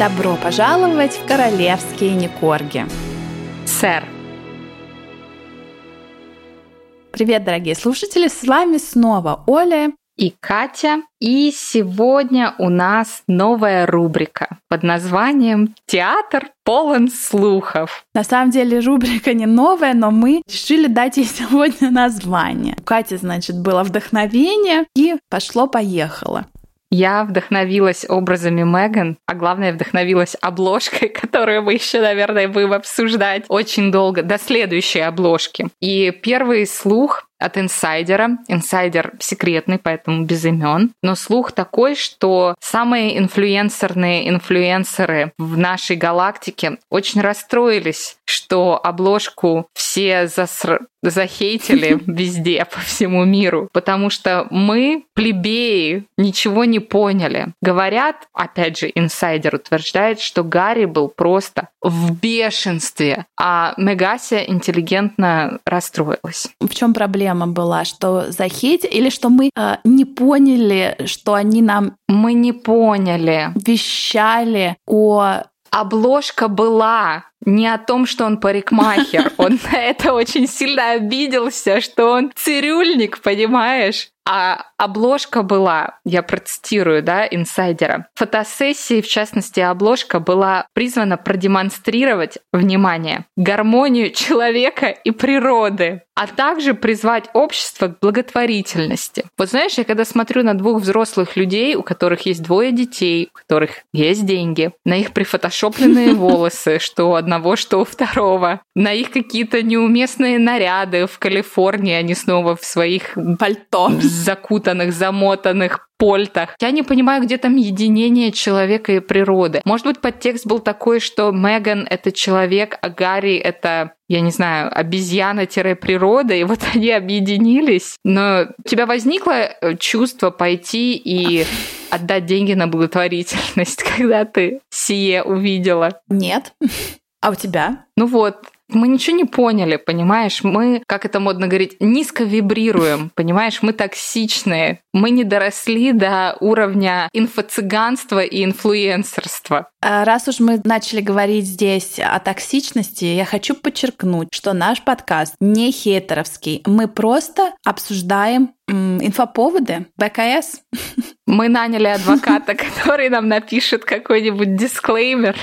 Добро пожаловать в королевские Никорги. Сэр. Привет, дорогие слушатели, с вами снова Оля и Катя. И сегодня у нас новая рубрика под названием «Театр полон слухов». На самом деле рубрика не новая, но мы решили дать ей сегодня название. У Кати, значит, было вдохновение и пошло-поехало. Я вдохновилась образами Меган, а главное, вдохновилась обложкой, которую мы еще, наверное, будем обсуждать очень долго, до следующей обложки. И первый слух от инсайдера. Инсайдер секретный, поэтому без имен. Но слух такой, что самые инфлюенсерные инфлюенсеры в нашей галактике очень расстроились, что обложку все заср... захейтили везде, по всему миру, потому что мы, плебеи, ничего не поняли. Говорят, опять же, инсайдер утверждает, что Гарри был просто в бешенстве, а Мегася интеллигентно расстроилась. В чем проблема? Проблема была, что захейт или что мы э, не поняли, что они нам... Мы не поняли. Вещали о... Обложка была не о том, что он парикмахер. Он на это очень сильно обиделся, что он цирюльник, понимаешь? А обложка была, я процитирую, да, инсайдера. Фотосессии, в частности, обложка была призвана продемонстрировать, внимание, гармонию человека и природы, а также призвать общество к благотворительности. Вот знаешь, я когда смотрю на двух взрослых людей, у которых есть двое детей, у которых есть деньги, на их прифотошопленные волосы, что одного, что у второго, на их какие-то неуместные наряды в Калифорнии, они снова в своих пальто закутанных, замотанных польтах. Я не понимаю, где там единение человека и природы. Может быть, подтекст был такой, что Меган — это человек, а Гарри — это я не знаю, обезьяна-природа, и вот они объединились. Но у тебя возникло э, чувство пойти и отдать деньги на благотворительность, когда ты сие увидела? Нет. А у тебя? Ну вот, мы ничего не поняли, понимаешь? Мы, как это модно говорить, низко вибрируем, понимаешь? Мы токсичные. Мы не доросли до уровня инфо-цыганства и инфлюенсерства. А раз уж мы начали говорить здесь о токсичности, я хочу подчеркнуть, что наш подкаст не хейтеровский. Мы просто обсуждаем инфоповоды БКС. Мы наняли адвоката, который нам напишет какой-нибудь дисклеймер,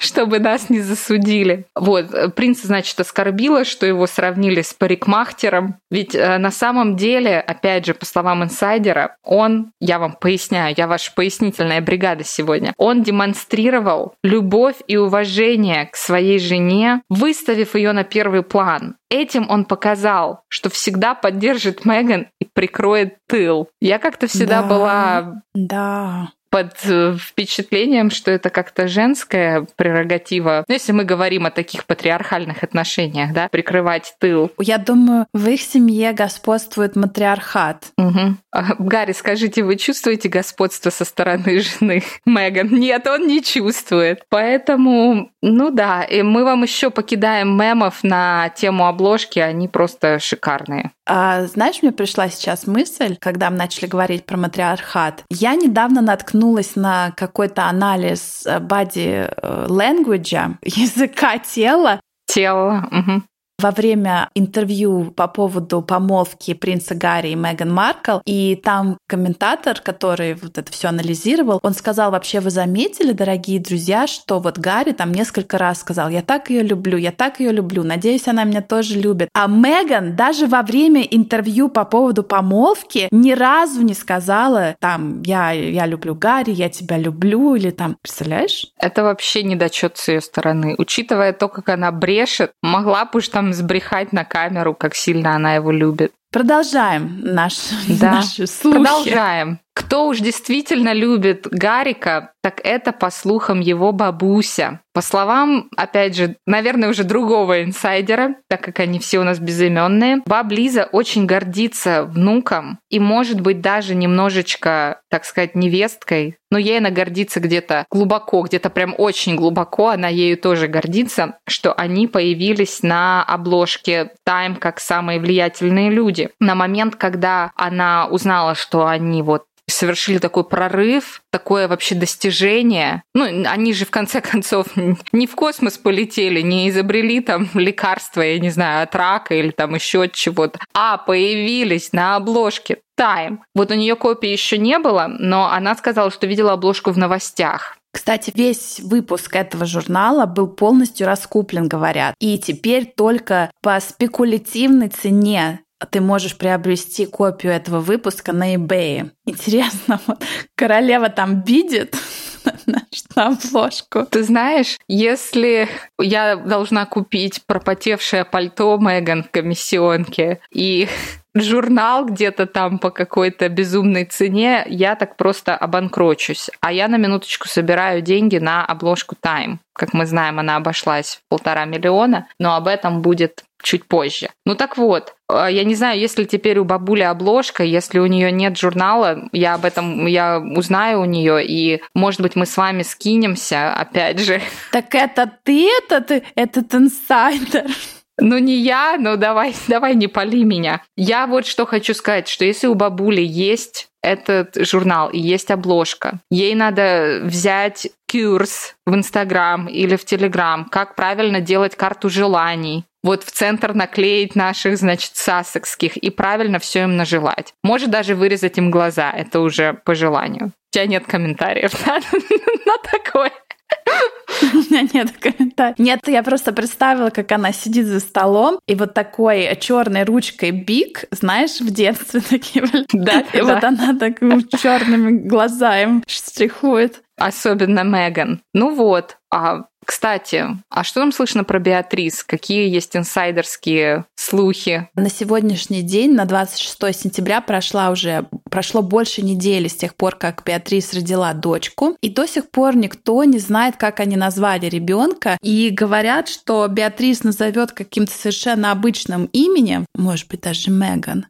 чтобы нас не засудили. Вот, принц, значит, оскорбила, что его сравнили с парикмахтером. Ведь э, на самом деле, опять же, по словам инсайдера, он, я вам поясняю, я ваша пояснительная бригада сегодня, он демонстрировал любовь и уважение к своей жене, выставив ее на первый план. Этим он показал, что всегда поддержит Меган прикроет тыл. Я как-то всегда да, была да под э, впечатлением, что это как-то женская прерогатива. Ну, если мы говорим о таких патриархальных отношениях, да, прикрывать тыл. Я думаю, в их семье господствует матриархат. Угу. Гарри, скажите, вы чувствуете господство со стороны жены Меган? Нет, он не чувствует. Поэтому, ну да, и мы вам еще покидаем мемов на тему обложки, они просто шикарные. А, знаешь, мне пришла сейчас мысль, когда мы начали говорить про матриархат. Я недавно наткнулась на какой-то анализ body э, language, языка тела, Тело. Угу во время интервью по поводу помолвки принца Гарри и Меган Маркл, и там комментатор, который вот это все анализировал, он сказал, вообще вы заметили, дорогие друзья, что вот Гарри там несколько раз сказал, я так ее люблю, я так ее люблю, надеюсь, она меня тоже любит. А Меган даже во время интервью по поводу помолвки ни разу не сказала там, я, я люблю Гарри, я тебя люблю, или там, представляешь? Это вообще недочет с ее стороны. Учитывая то, как она брешет, могла бы там сбрехать на камеру, как сильно она его любит. Продолжаем наш, да, наши слухи. Продолжаем. Кто уж действительно любит Гарика, так это, по слухам, его бабуся. По словам, опять же, наверное, уже другого инсайдера, так как они все у нас безыменные, баб Лиза очень гордится внуком и, может быть, даже немножечко, так сказать, невесткой, но ей она гордится где-то глубоко, где-то прям очень глубоко, она ею тоже гордится, что они появились на обложке Time как самые влиятельные люди. На момент, когда она узнала, что они вот совершили такой прорыв, такое вообще достижение. Ну, они же в конце концов не в космос полетели, не изобрели там лекарства, я не знаю, от рака или там еще от чего-то, а появились на обложке Time. Вот у нее копии еще не было, но она сказала, что видела обложку в новостях. Кстати, весь выпуск этого журнала был полностью раскуплен, говорят. И теперь только по спекулятивной цене ты можешь приобрести копию этого выпуска на eBay. Интересно, вот королева там видит на обложку. Ты знаешь, если я должна купить пропотевшее пальто Меган в комиссионке и журнал где-то там по какой-то безумной цене, я так просто обанкрочусь. А я на минуточку собираю деньги на обложку Time. Как мы знаем, она обошлась в полтора миллиона, но об этом будет чуть позже. Ну так вот, э, я не знаю, если теперь у бабули обложка, если у нее нет журнала, я об этом я узнаю у нее, и, может быть, мы с вами скинемся, опять же. Так это ты этот, этот инсайдер? Ну не я, но давай, давай не пали меня. Я вот что хочу сказать, что если у бабули есть этот журнал и есть обложка, ей надо взять курс в Инстаграм или в Телеграм, как правильно делать карту желаний, вот в центр наклеить наших, значит, сасекских и правильно все им нажелать. Может даже вырезать им глаза, это уже по желанию. У тебя нет комментариев на, на такое. У меня нет комментариев. Нет, я просто представила, как она сидит за столом, и вот такой черной ручкой бик, знаешь, в детстве такие были. Да, И вот она так черными глазами штрихует. Особенно Меган. Ну вот, а кстати, а что нам слышно про Беатрис? Какие есть инсайдерские слухи? На сегодняшний день, на 26 сентября, прошла уже, прошло больше недели с тех пор, как Беатрис родила дочку. И до сих пор никто не знает, как они назвали ребенка. И говорят, что Беатрис назовет каким-то совершенно обычным именем, может быть, даже Меган.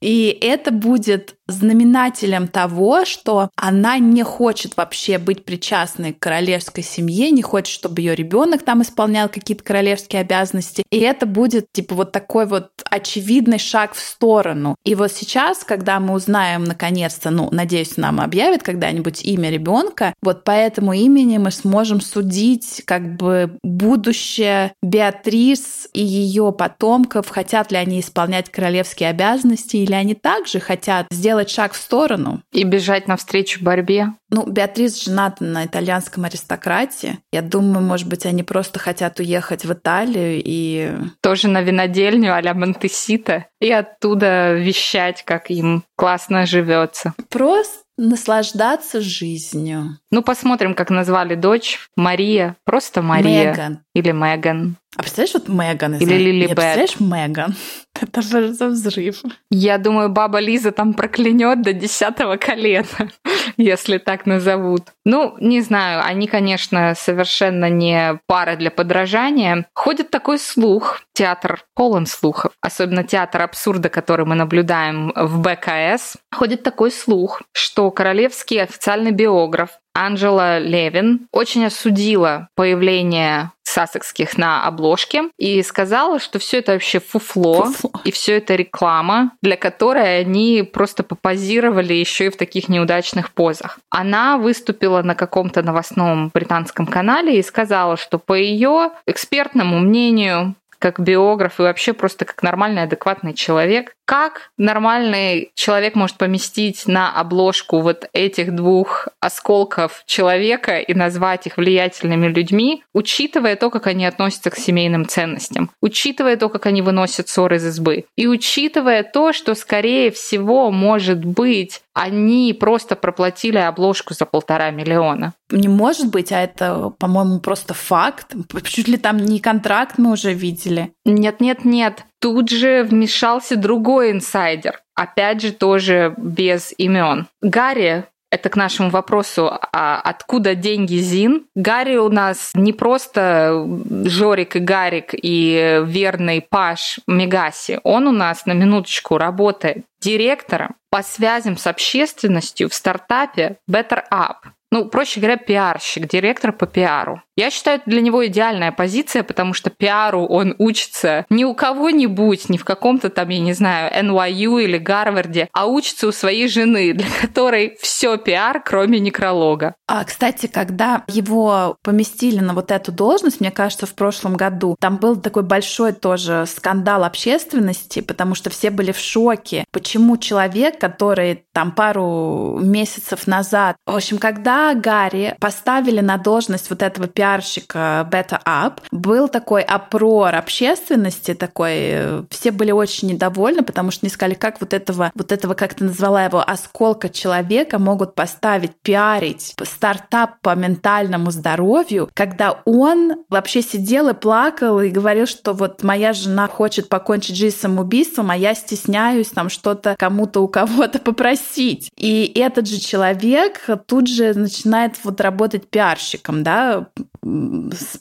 И это будет знаменателем того, что она не хочет вообще быть причастной к королевской семье, не хочет, чтобы ее ребенок там исполнял какие-то королевские обязанности. И это будет типа вот такой вот очевидный шаг в сторону. И вот сейчас, когда мы узнаем наконец-то, ну, надеюсь, нам объявят когда-нибудь имя ребенка, вот по этому имени мы сможем судить как бы будущее Беатрис и ее потомков, хотят ли они исполнять королевские обязанности, или они также хотят сделать шаг в сторону. И бежать навстречу борьбе. Ну, Беатрис жената на итальянском аристократе. Я думаю, может быть, они просто хотят уехать в Италию и... Тоже на винодельню а-ля Монтесита и оттуда вещать, как им классно живется. Просто наслаждаться жизнью. Ну, посмотрим, как назвали дочь. Мария. Просто Мария. Меган. Или Меган. А представляешь, вот Меган? Или Лили Бет. Представляешь, Меган? Это же за взрыв. Я думаю, баба Лиза там проклянет до десятого колена, если так назовут. Ну, не знаю, они, конечно, совершенно не пара для подражания. Ходит такой слух, театр полон слухов, особенно театр абсурда, который мы наблюдаем в БКС. Ходит такой слух, что королевский официальный биограф Анджела Левин очень осудила появление сассекских на обложке и сказала, что все это вообще фуфло, фуфло, и все это реклама, для которой они просто попозировали еще и в таких неудачных позах. Она выступила на каком-то новостном британском канале и сказала, что по ее экспертному мнению как биограф и вообще просто как нормальный, адекватный человек. Как нормальный человек может поместить на обложку вот этих двух осколков человека и назвать их влиятельными людьми, учитывая то, как они относятся к семейным ценностям, учитывая то, как они выносят ссоры из избы, и учитывая то, что, скорее всего, может быть, они просто проплатили обложку за полтора миллиона. Не может быть, а это, по-моему, просто факт. Чуть ли там не контракт мы уже видели. Нет, нет, нет. Тут же вмешался другой инсайдер. Опять же, тоже без имен. Гарри это к нашему вопросу, а откуда деньги Зин? Гарри у нас не просто Жорик и Гарик и верный Паш Мегаси. Он у нас на минуточку работает директором по связям с общественностью в стартапе Better Up. Ну, проще говоря, пиарщик, директор по пиару. Я считаю, это для него идеальная позиция, потому что пиару он учится не у кого-нибудь, не в каком-то там, я не знаю, NYU или Гарварде, а учится у своей жены, для которой все пиар, кроме некролога. А, кстати, когда его поместили на вот эту должность, мне кажется, в прошлом году, там был такой большой тоже скандал общественности, потому что все были в шоке, почему человек, который там пару месяцев назад, в общем, когда Гарри поставили на должность вот этого пиарщика Better Up, был такой опрор общественности, такой, все были очень недовольны, потому что не сказали, как вот этого, вот этого, как ты назвала его, осколка человека могут поставить, пиарить стартап по ментальному здоровью, когда он вообще сидел и плакал и говорил, что вот моя жена хочет покончить жизнь самоубийством, а я стесняюсь там что-то кому-то у кого-то попросить. И этот же человек тут же начинает вот работать пиарщиком, да,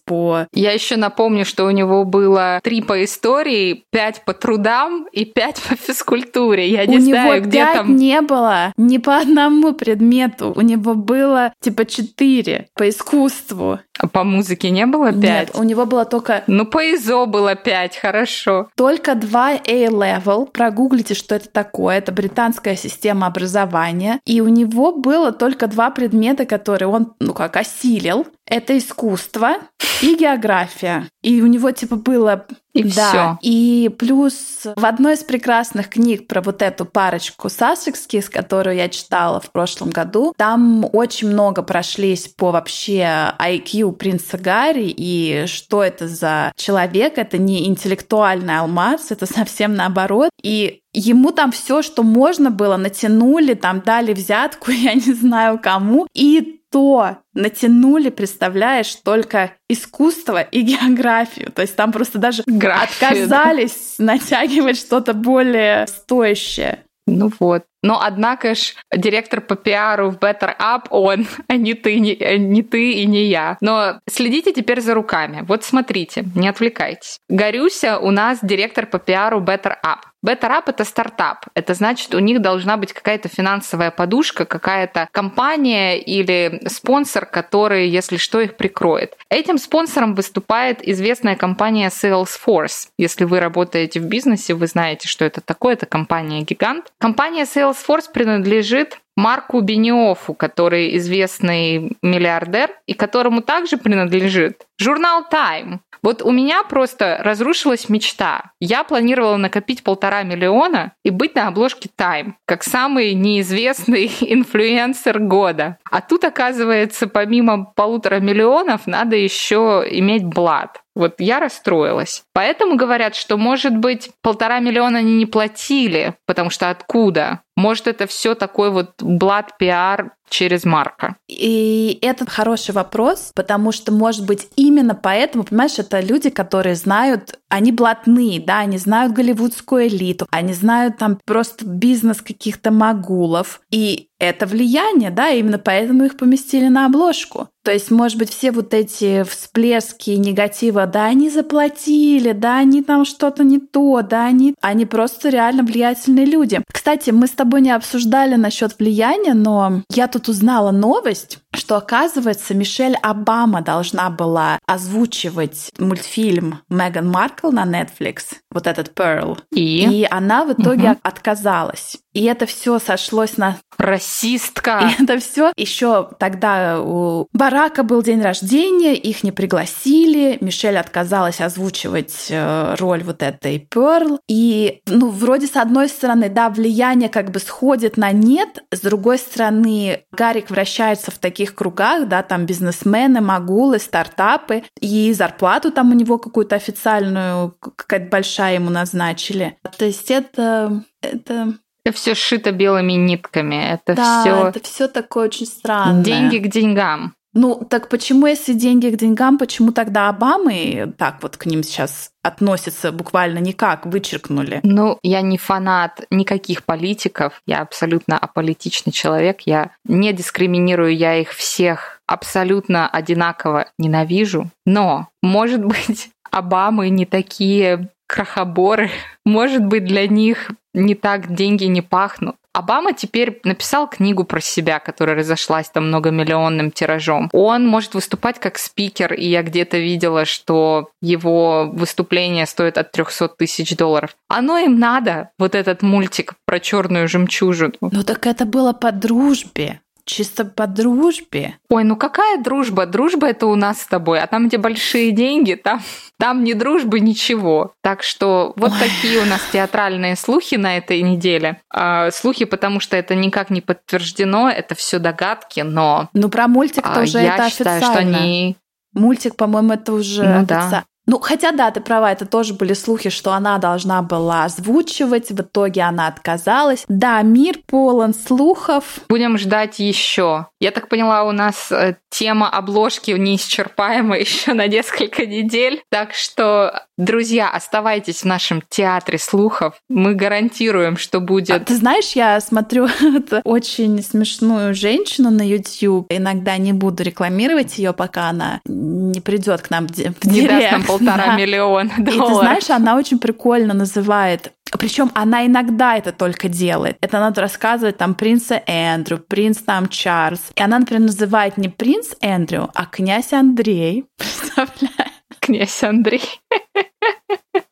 по... Я еще напомню, что у него было три по истории, пять по трудам и пять по физкультуре. Я не у знаю, него где пять там... не было ни по одному предмету. У него было типа четыре по искусству. А по музыке не было пять? Нет, у него было только... Ну, по ИЗО было пять, хорошо. Только два A-level. Прогуглите, что это такое. Это британская система образования. И у него было только два предмета, которые он, ну как, осилил. Это искусство и география. И у него типа было и да. все. И плюс в одной из прекрасных книг про вот эту парочку Сассекских, которую я читала в прошлом году, там очень много прошлись по вообще IQ принца Гарри и что это за человек. Это не интеллектуальный алмаз, это совсем наоборот. И Ему там все, что можно было, натянули, там дали взятку, я не знаю кому, и то натянули, представляешь, только искусство и географию. То есть там просто даже Графию, отказались да. натягивать что-то более стоящее. Ну вот. Но, однако ж, директор по пиару в Better Up он, а не ты, не, э, не ты и не я. Но следите теперь за руками. Вот смотрите, не отвлекайтесь. Горюся у нас директор по пиару Better Up. Up — это стартап. Это значит, у них должна быть какая-то финансовая подушка, какая-то компания или спонсор, который, если что, их прикроет. Этим спонсором выступает известная компания Salesforce. Если вы работаете в бизнесе, вы знаете, что это такое. Это компания-гигант. Компания Salesforce принадлежит Марку Бениофу, который известный миллиардер, и которому также принадлежит журнал Time. Вот у меня просто разрушилась мечта. Я планировала накопить полтора миллиона и быть на обложке Time, как самый неизвестный инфлюенсер года. А тут, оказывается, помимо полутора миллионов, надо еще иметь блат. Вот я расстроилась. Поэтому говорят, что, может быть, полтора миллиона они не платили, потому что откуда? Может, это все такой вот блат пиар через Марка? И это хороший вопрос, потому что, может быть, именно поэтому, понимаешь, это люди, которые знают, они блатные, да, они знают голливудскую элиту, они знают там просто бизнес каких-то могулов. И это влияние, да, именно поэтому их поместили на обложку. То есть, может быть, все вот эти всплески негатива, да, они заплатили, да, они там что-то не то, да, они, они просто реально влиятельные люди. Кстати, мы с тобой не обсуждали насчет влияния, но я тут узнала новость, что, оказывается, Мишель Обама должна была озвучивать мультфильм Меган Маркл на Netflix, вот этот Pearl. И, и она в итоге угу. отказалась. И это все сошлось на расистка. И это все еще тогда у Барака был день рождения, их не пригласили, Мишель отказалась озвучивать э, роль вот этой Перл. И, ну, вроде с одной стороны, да, влияние как бы сходит на нет, с другой стороны, Гарик вращается в таких кругах, да, там бизнесмены, магулы, стартапы, и зарплату там у него какую-то официальную, какая-то большая ему назначили. То есть это это это все шито белыми нитками. Это да, все. Это все такое очень странное. Деньги к деньгам. Ну, так почему, если деньги к деньгам, почему тогда Обамы так вот к ним сейчас относятся буквально никак, вычеркнули? Ну, я не фанат никаких политиков, я абсолютно аполитичный человек, я не дискриминирую, я их всех абсолютно одинаково ненавижу, но, может быть, Обамы не такие крахоборы. Может быть, для них не так деньги не пахнут. Обама теперь написал книгу про себя, которая разошлась там многомиллионным тиражом. Он может выступать как спикер, и я где-то видела, что его выступление стоит от 300 тысяч долларов. Оно им надо, вот этот мультик про черную жемчужину. Ну так это было по дружбе чисто по дружбе. Ой, ну какая дружба? Дружба это у нас с тобой, а там, где большие деньги, там, там ни дружбы, ничего. Так что вот Ой. такие у нас театральные слухи на этой неделе. А, слухи, потому что это никак не подтверждено, это все догадки, но... Ну про мультик а, тоже это считаю, официально. что они Мультик, по-моему, это уже ну. Да. Ну, хотя да, ты права, это тоже были слухи, что она должна была озвучивать, в итоге она отказалась. Да, мир полон слухов. Будем ждать еще. Я так поняла, у нас э, тема обложки неисчерпаема еще на несколько недель. Так что, друзья, оставайтесь в нашем театре слухов. Мы гарантируем, что будет... А ты знаешь, я смотрю очень смешную женщину на YouTube. Иногда не буду рекламировать ее, пока она не придет к нам в директ. Не даст нам полтора миллиона долларов. И ты знаешь, она очень прикольно называет причем она иногда это только делает. Это надо рассказывать там принца Эндрю, принц там Чарльз. И она, например, называет не принц Эндрю, а князь Андрей. Представляешь? Князь Андрей.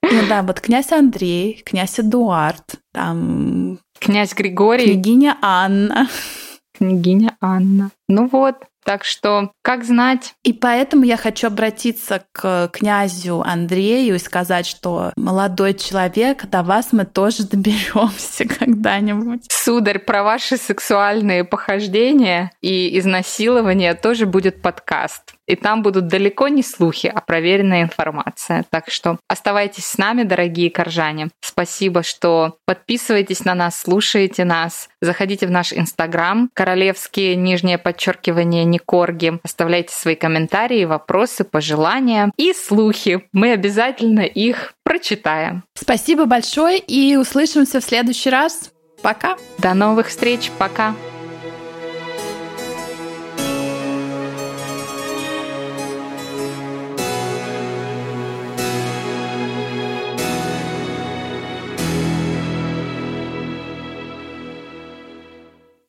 Ну да, вот князь Андрей, князь Эдуард, там... Князь Григорий. Княгиня Анна. Княгиня Анна. Ну вот, так что, как знать. И поэтому я хочу обратиться к князю Андрею и сказать, что молодой человек, до вас мы тоже доберемся когда-нибудь. Сударь, про ваши сексуальные похождения и изнасилования тоже будет подкаст. И там будут далеко не слухи, а проверенная информация. Так что оставайтесь с нами, дорогие коржане. Спасибо, что подписываетесь на нас, слушаете нас. Заходите в наш инстаграм, королевские, нижнее подчеркивание, не корги. Оставляйте свои комментарии, вопросы, пожелания и слухи. Мы обязательно их прочитаем. Спасибо большое и услышимся в следующий раз. Пока. До новых встреч. Пока.